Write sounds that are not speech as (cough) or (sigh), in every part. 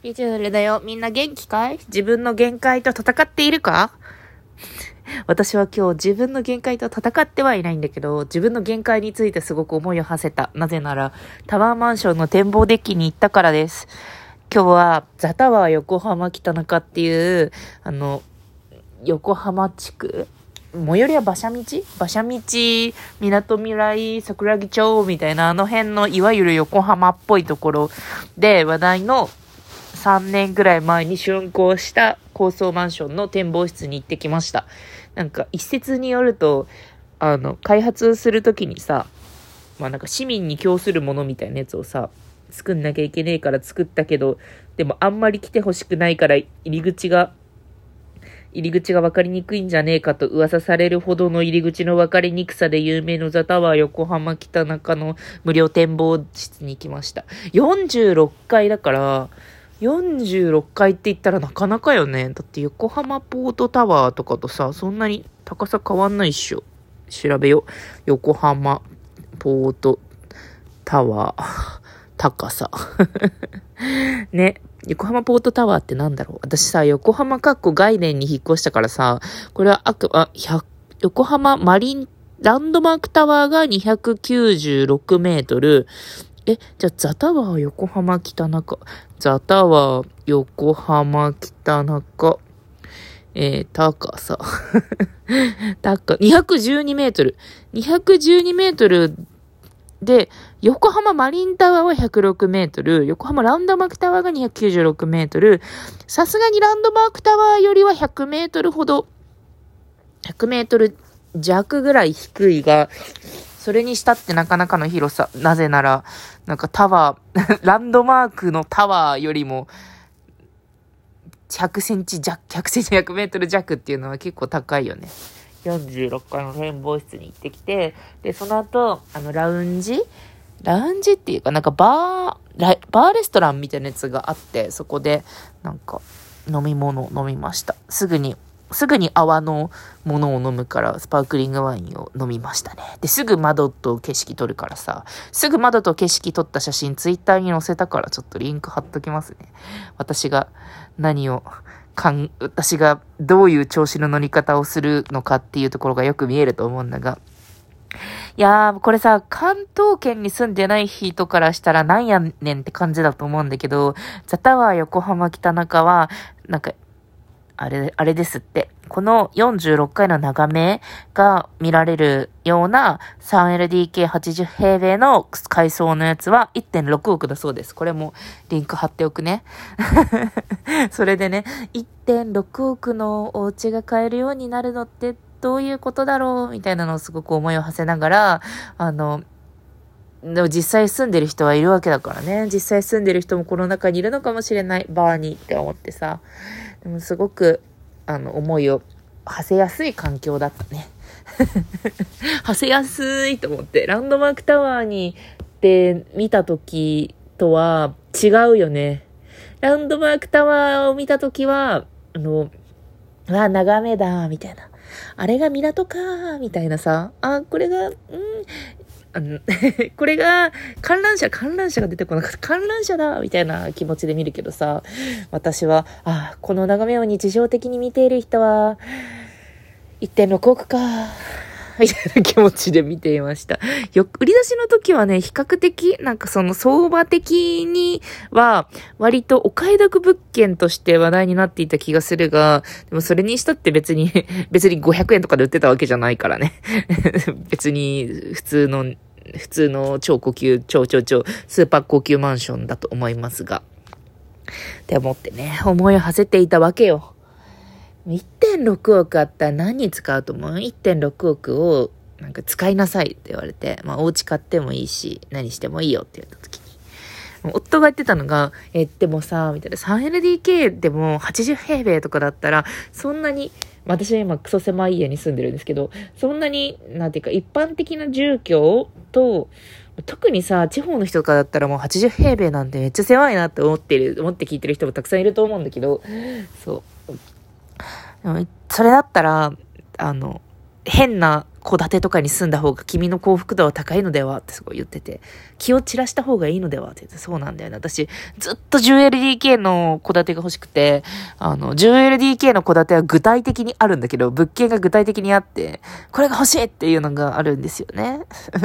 ピチュールだよ。みんな元気かい？自分の限界と戦っているか？私は今日自分の限界と戦ってはいないんだけど、自分の限界についてすごく思いを馳せた。なぜなら、タワーマンションの展望デッキに行ったからです。今日は、ザタワー横浜北中っていう、あの、横浜地区？最寄りは馬車道？馬車道、港未来、桜木町？みたいなあの辺のいわゆる横浜っぽいところで話題の3年ぐらい前に竣工した高層マンションの展望室に行ってきました。なんか一説によると、あの、開発するときにさ、まあなんか市民に供するものみたいなやつをさ、作んなきゃいけねえから作ったけど、でもあんまり来てほしくないから入り口が入り口が分かりにくいんじゃねえかと噂されるほどの入り口の分かりにくさで有名のザタワー横浜北中の無料展望室に行きました。46階だから、46階って言ったらなかなかよね。だって横浜ポートタワーとかとさ、そんなに高さ変わんないっしょ。調べよ。横浜ポートタワー。高さ。(laughs) ね。横浜ポートタワーってなんだろう私さ、横浜かっこ概念に引っ越したからさ、これはあく、あ、横浜マリン、ランドマークタワーが296メートル。え、じゃあザタワー横浜北中。ザタワー横浜北中。えー、高さ。(laughs) 高、212メートル。212メートルで、横浜マリンタワーは106メートル、横浜ランドマークタワーが296メートル、さすがにランドマークタワーよりは100メートルほど、100メートル弱ぐらい低いが、それにしたってなかなかの広さ。なぜなら、なんかタワー、(laughs) ランドマークのタワーよりも、100センチ弱、100センチ100メートル弱っていうのは結構高いよね。46階の展望室に行ってきて、で、その後、あの、ラウンジ？ラウンジっていうか、なんかバー、バーレストランみたいなやつがあって、そこで、なんか、飲み物を飲みました。すぐに、すぐに泡のものを飲むから、スパークリングワインを飲みましたね。で、すぐ窓と景色撮るからさ、すぐ窓と景色撮った写真ツイッターに載せたから、ちょっとリンク貼っときますね。私が何をかん、私がどういう調子の乗り方をするのかっていうところがよく見えると思うんだが。いやー、これさ、関東圏に住んでない人からしたらなんやねんって感じだと思うんだけど、ザタワー横浜北中は、なんか、あれ、あれですって。この46階の眺めが見られるような 3LDK80 平米の階層のやつは1.6億だそうです。これもリンク貼っておくね。(laughs) それでね、1.6億のお家が買えるようになるのってどういうことだろうみたいなのをすごく思いを馳せながら、あの、でも実際住んでる人はいるわけだからね。実際住んでる人もこの中にいるのかもしれない。バーにって思ってさ。でもすごく、あの、思いを馳せやすい環境だったね。(laughs) 馳せやすいと思って。ランドマークタワーにって見た時とは違うよね。ランドマークタワーを見た時は、あの、わ、眺めだ、みたいな。あれが港か、みたいなさ。あ、これが、うん、あの (laughs) これが、観覧車、観覧車が出てこなかった。観覧車だみたいな気持ちで見るけどさ、私は、あ、この眺めを日常的に見ている人は、1.6億か。(laughs) みたいな気持ちで見ていました。よ、売り出しの時はね、比較的、なんかその相場的には、割とお買い得物件として話題になっていた気がするが、でもそれにしたって別に、(laughs) 別に500円とかで売ってたわけじゃないからね。別に、普通の、普通の超高級、超超超、スーパー高級マンションだと思いますが。って思ってね、思いを馳せていたわけよ。1.6億あったら何に使うと思う ?1.6 億をなんか使いなさいって言われて、まあお家買ってもいいし、何してもいいよって言った時に。夫が言ってたのが、え、でもさ、みたいな 3LDK でも80平米とかだったら、そんなに、私は今クソ狭い家に住んでるんですけど、そんなに、なんていうか一般的な住居と、特にさ、地方の人とかだったらもう80平米なんてめっちゃ狭いなって思ってる、思って聞いてる人もたくさんいると思うんだけど、そう。それだったら、あの、変な戸建てとかに住んだ方が君の幸福度は高いのではってすごい言ってて、気を散らした方がいいのではって言って、そうなんだよね。私、ずっと 10LDK の戸建てが欲しくて、あの、10LDK の戸建ては具体的にあるんだけど、物件が具体的にあって、これが欲しいっていうのがあるんですよね。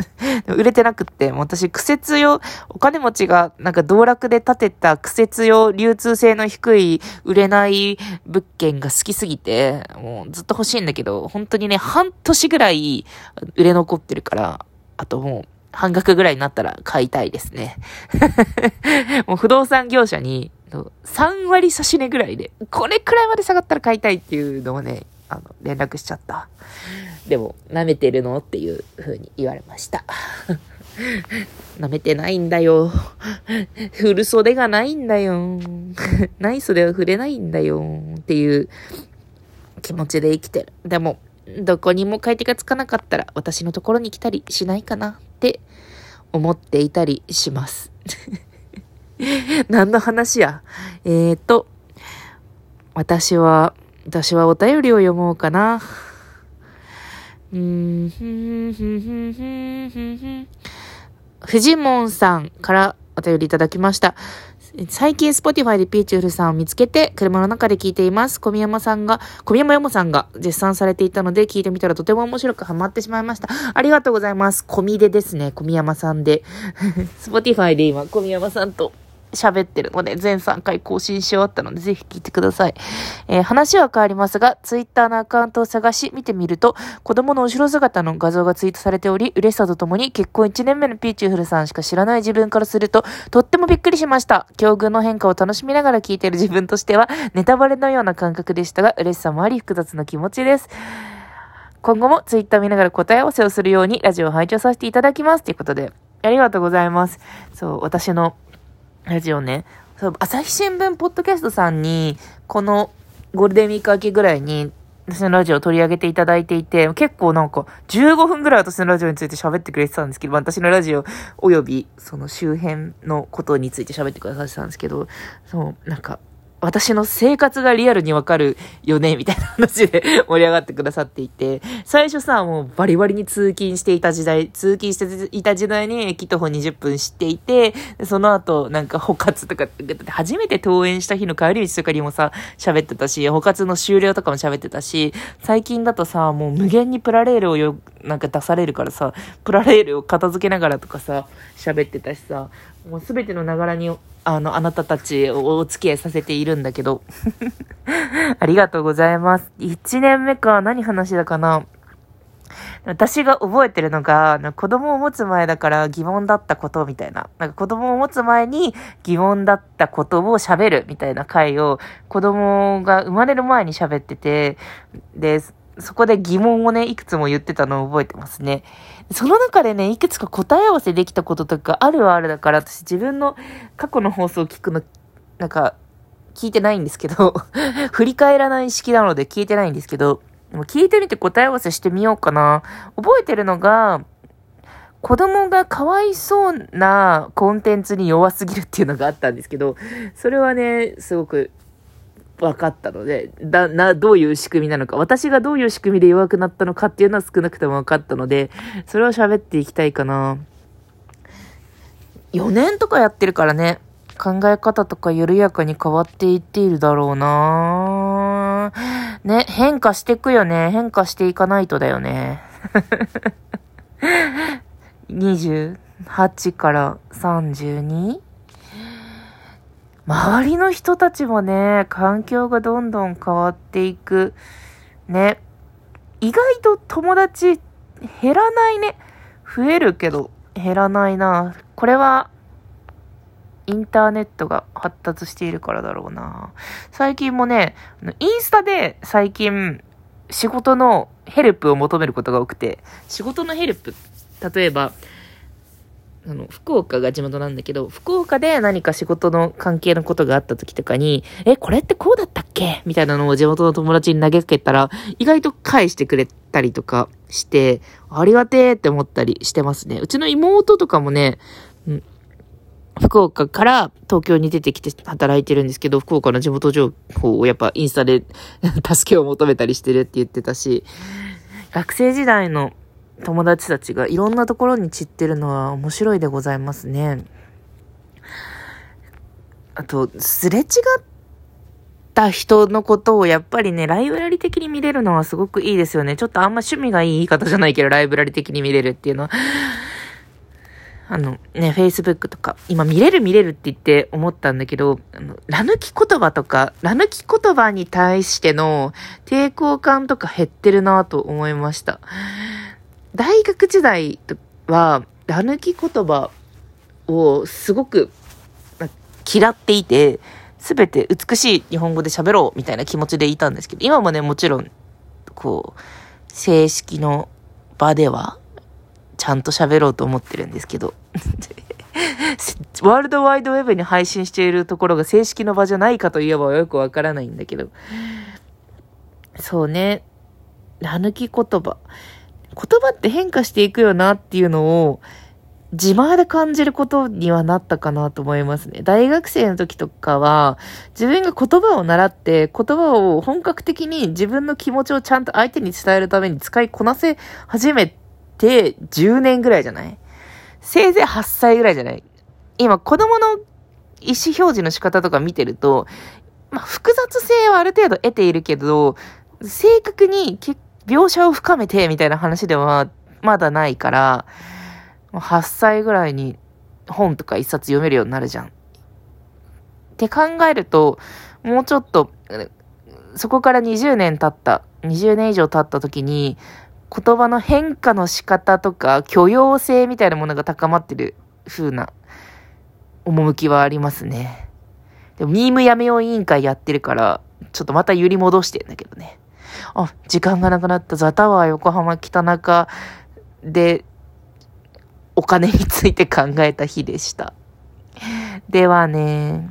(laughs) 売れてなくって、私、苦節用、お金持ちがなんか道楽で建てた苦節用、流通性の低い、売れない物件が好きすぎて、もうずっと欲しいんだけど、本当にね、半年ぐらいい売れ残ってるから、あともう、半額ぐらいになったら買いたいですね。(laughs) もう不動産業者に、3割差し値ぐらいで、これくらいまで下がったら買いたいっていうのをね、あの、連絡しちゃった。でも、舐めてるのっていう風に言われました。(laughs) 舐めてないんだよ。振る袖がないんだよ。(laughs) ない袖は触れないんだよ。っていう気持ちで生きてる。でも、どこにも買い手がつかなかったら私のところに来たりしないかなって思っていたりします。(laughs) 何の話や？えーと、私は、私はお便りを読もうかな。うん、ふんふんふんふんふんふん。フジモンさんからお便りいただきました。最近 Spotify でピーチュールさんを見つけて車の中で聞いています。小宮山さんが、小宮山山さんが絶賛されていたので聞いてみたらとても面白くハマってしまいました。ありがとうございます。小見でですね。小宮山さんで。(laughs) Spotify で今小宮山さんと喋ってるので、全3回更新し終わったので、ぜひ聞いてください。えー、話は変わりますが、ツイッターのアカウントを探し、見てみると、子供の後ろ姿の画像がツイートされており、嬉しさとともに結婚1年目のピーチューフルさんしか知らない自分からすると、とってもびっくりしました。境遇の変化を楽しみながら聞いてる自分としては、ネタバレのような感覚でしたが、嬉しさもあり複雑な気持ちです。今後もツイッター見ながら答え合わせをするようにラジオを拝聴させていただきます。ということで、ありがとうございます。そう、私のラジオね、そう朝日新聞ポッドキャストさんに、このゴールデンウィーク明けぐらいに、私のラジオを取り上げていただいていて、結構なんか15分ぐらい私のラジオについて喋ってくれてたんですけど、私のラジオおよびその周辺のことについて喋ってくださってたんですけど、そう、なんか私の生活がリアルにわかるよね、みたいな話で盛り上がってくださっていて、最初さ、もうバリバリに通勤していた時代、通勤していた時代に駅徒歩20分知っていて、その後、なんか補活とか、初めて登園した日の帰り道とかにもさ、喋ってたし、補活の終了とかも喋ってたし、最近だとさ、もう無限にプラレールをよ、なんか出されるからさ、プラレールを片付けながらとかさ、喋ってたしさ、もうすべてのながらにあの、あなたたちをお付き合いさせているんだけど。(laughs) ありがとうございます。1年目か、何話だかな。私が覚えてるのが、子供を持つ前だから疑問だったことみたいな。なんか子供を持つ前に疑問だったことを喋るみたいな回を子供が生まれる前に喋ってて、で、そこで疑問をね、いくつも言ってたのを覚えてますね。その中でね、いくつか答え合わせできたこととかあるはあるだから、私自分の過去の放送を聞くの、なんか、聞いてないんですけど (laughs) 振り返らない式なので聞いてないんですけど、でも聞いてみて答え合わせしてみようかな。覚えてるのが、子供がかわいそうなコンテンツに弱すぎるっていうのがあったんですけど、それはね、すごく分かったので、だ、な、どういう仕組みなのか、私がどういう仕組みで弱くなったのかっていうのは少なくとも分かったので、それを喋っていきたいかな。4年とかやってるからね、考え方とか緩やかに変わっていっているだろうなね、変化していくよね。変化していかないとだよね。(laughs) 28から 32? 周りの人たちもね、環境がどんどん変わっていく。ね。意外と友達減らないね。増えるけど減らないな。これはインターネットが発達しているからだろうな。最近もね、インスタで最近仕事のヘルプを求めることが多くて、仕事のヘルプ、例えば、あの、福岡が地元なんだけど、福岡で何か仕事の関係のことがあった時とかに、え、これってこうだったっけ？みたいなのを地元の友達に投げかけたら、意外と返してくれたりとかして、ありがてーって思ったりしてますね。うちの妹とかもね、うん福岡から東京に出てきて働いてるんですけど、福岡の地元情報をやっぱインスタで (laughs) 助けを求めたりしてるって言ってたし、学生時代の友達たちがいろんなところに散ってるのは面白いでございますね。あと、すれ違った人のことをやっぱりね、ライブラリ的に見れるのはすごくいいですよね。ちょっとあんま趣味がいい言い方じゃないけど、ライブラリ的に見れるっていうのは。あのね、Facebook とか、今見れる見れるって言って思ったんだけど、あの、ラ抜き言葉とか、ラ抜き言葉に対しての抵抗感とか減ってるなと思いました。大学時代は、ラ抜き言葉をすごく嫌っていて、すべて美しい日本語で喋ろうみたいな気持ちでいたんですけど、今もね、もちろん、こう、正式の場では、ちゃんと喋ろうと思ってるんですけど、ワールドワイドウェブに配信しているところが正式の場じゃないかといえばよくわからないんだけど、そうね、ら抜き言葉。言葉って変化していくよなっていうのを、自前で感じることにはなったかなと思いますね。大学生の時とかは、自分が言葉を習って、言葉を本格的に自分の気持ちをちゃんと相手に伝えるために使いこなせ始めて10年ぐらいじゃない？せいぜい8歳ぐらいじゃない？今、子供の意思表示の仕方とか見てると、まあ、複雑性はある程度得ているけど、正確に結描写を深めてみたいな話ではまだないから、8歳ぐらいに本とか一冊読めるようになるじゃん。って考えると、もうちょっと、そこから20年経った、20年以上経った時に、言葉の変化の仕方とか許容性みたいなものが高まってる風な趣はありますね。でも、ミームやめよう委員会やってるから、ちょっとまた揺り戻してんだけどね。あ、時間がなくなった。ザタワー横浜北中。でお金について考えた日でした。ではね